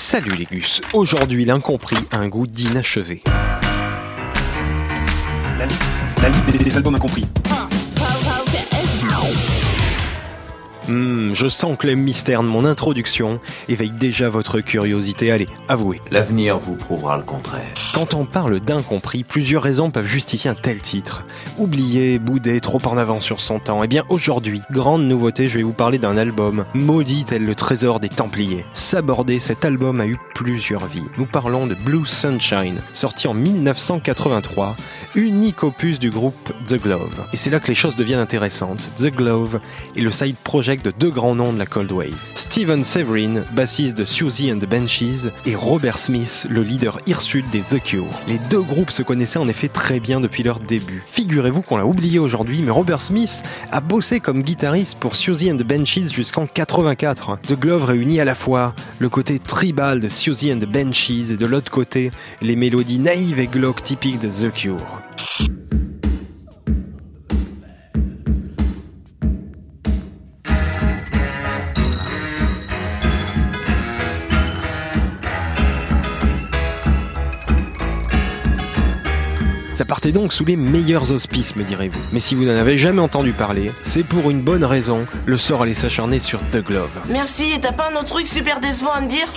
Salut les gus, aujourd'hui l'incompris a un goût d'inachevé. La, li- la liste des, des albums incompris. Hmm, je sens que le mystère de mon introduction éveille déjà votre curiosité. Allez, avouez. L'avenir vous prouvera le contraire. Quand on parle d'incompris, plusieurs raisons peuvent justifier un tel titre. Oublié, boudé, trop en avance sur son temps. Eh bien aujourd'hui, grande nouveauté, je vais vous parler d'un album maudit tel le trésor des Templiers. S'aborder, cet album a eu plusieurs vies. Nous parlons de Blue Sunshine, sorti en 1983, unique opus du groupe The Glove. Et c'est là que les choses deviennent intéressantes. The Glove est le side project de deux grands noms de la Cold Wave. Steven Severin, bassiste de Susie and the Banshees, et Robert Smith, le leader hirsute des The Cure. Les deux groupes se connaissaient en effet très bien depuis leur début. Figurez-vous qu'on l'a oublié aujourd'hui, mais Robert Smith a bossé comme guitariste pour Susie and the Banshees jusqu'en 84. The Glove réunit à la fois le côté tribal de Susie and the Banshees et de l'autre côté les mélodies naïves et glauques typiques de The Cure. Ça partait donc sous les meilleurs auspices, me direz-vous. Mais si vous n'en avez jamais entendu parler, c'est pour une bonne raison. Le sort allait s'acharner sur The Glove. Merci, et t'as pas un autre truc super décevant à me dire?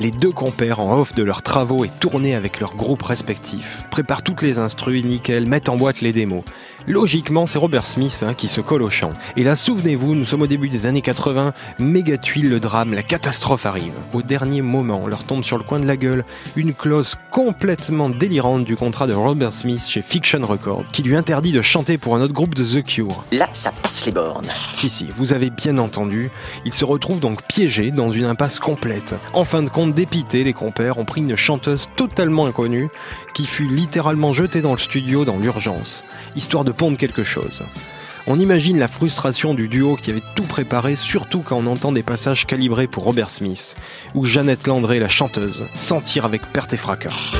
Les deux compères en off de leurs travaux et tournés avec leurs groupes respectifs, préparent toutes les instrus, nickel, mettent en boîte les démos. Logiquement, c'est Robert Smith hein, qui se colle au chant. Et là, souvenez-vous, nous sommes au début des années 80, méga tuile le drame, la catastrophe arrive. Au dernier moment, on leur tombe sur le coin de la gueule une clause complètement délirante du contrat de Robert Smith chez Fiction Records, qui lui interdit de chanter pour un autre groupe de The Cure. Là, ça passe les bornes. Si, si, vous avez bien entendu. Ils se retrouvent donc piégés dans une impasse complète. En fin de compte, dépités, les compères ont pris une chanteuse totalement inconnue qui fut littéralement jetée dans le studio dans l'urgence, histoire de pondre quelque chose. On imagine la frustration du duo qui avait tout préparé, surtout quand on entend des passages calibrés pour Robert Smith, ou Jeannette Landré, la chanteuse, sentir avec perte et fracas.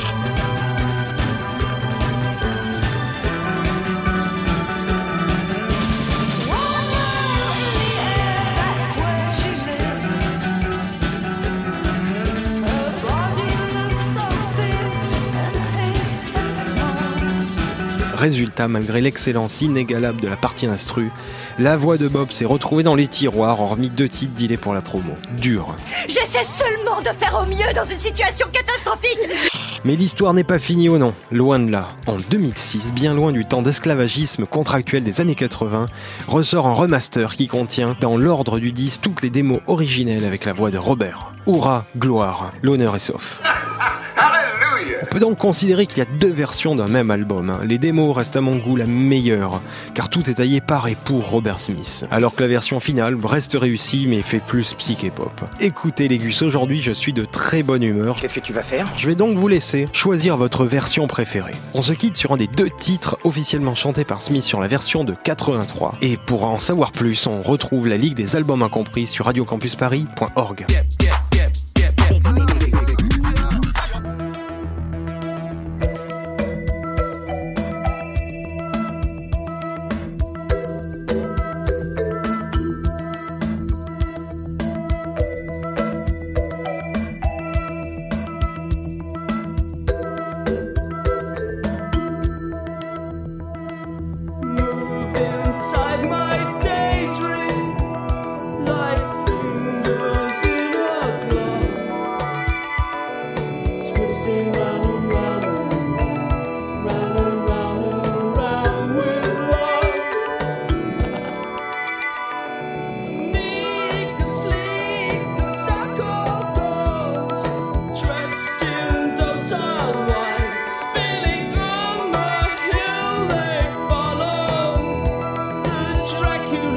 Résultat, malgré l'excellence inégalable de la partie instru, la voix de Bob s'est retrouvée dans les tiroirs, hormis deux titres dealés pour la promo. Dur. J'essaie seulement de faire au mieux dans une situation catastrophique Mais l'histoire n'est pas finie ou non, loin de là. En 2006, bien loin du temps d'esclavagisme contractuel des années 80, ressort un remaster qui contient, dans l'ordre du 10, toutes les démos originelles avec la voix de Robert. Hurrah, gloire, l'honneur est sauf. On peut donc considérer qu'il y a deux versions d'un même album. hein. Les démos restent à mon goût la meilleure, car tout est taillé par et pour Robert Smith. Alors que la version finale reste réussie, mais fait plus psyché-pop. Écoutez les gus, aujourd'hui je suis de très bonne humeur. Qu'est-ce que tu vas faire? Je vais donc vous laisser choisir votre version préférée. On se quitte sur un des deux titres officiellement chantés par Smith sur la version de 83. Et pour en savoir plus, on retrouve la Ligue des albums incompris sur radiocampusparis.org. strike you.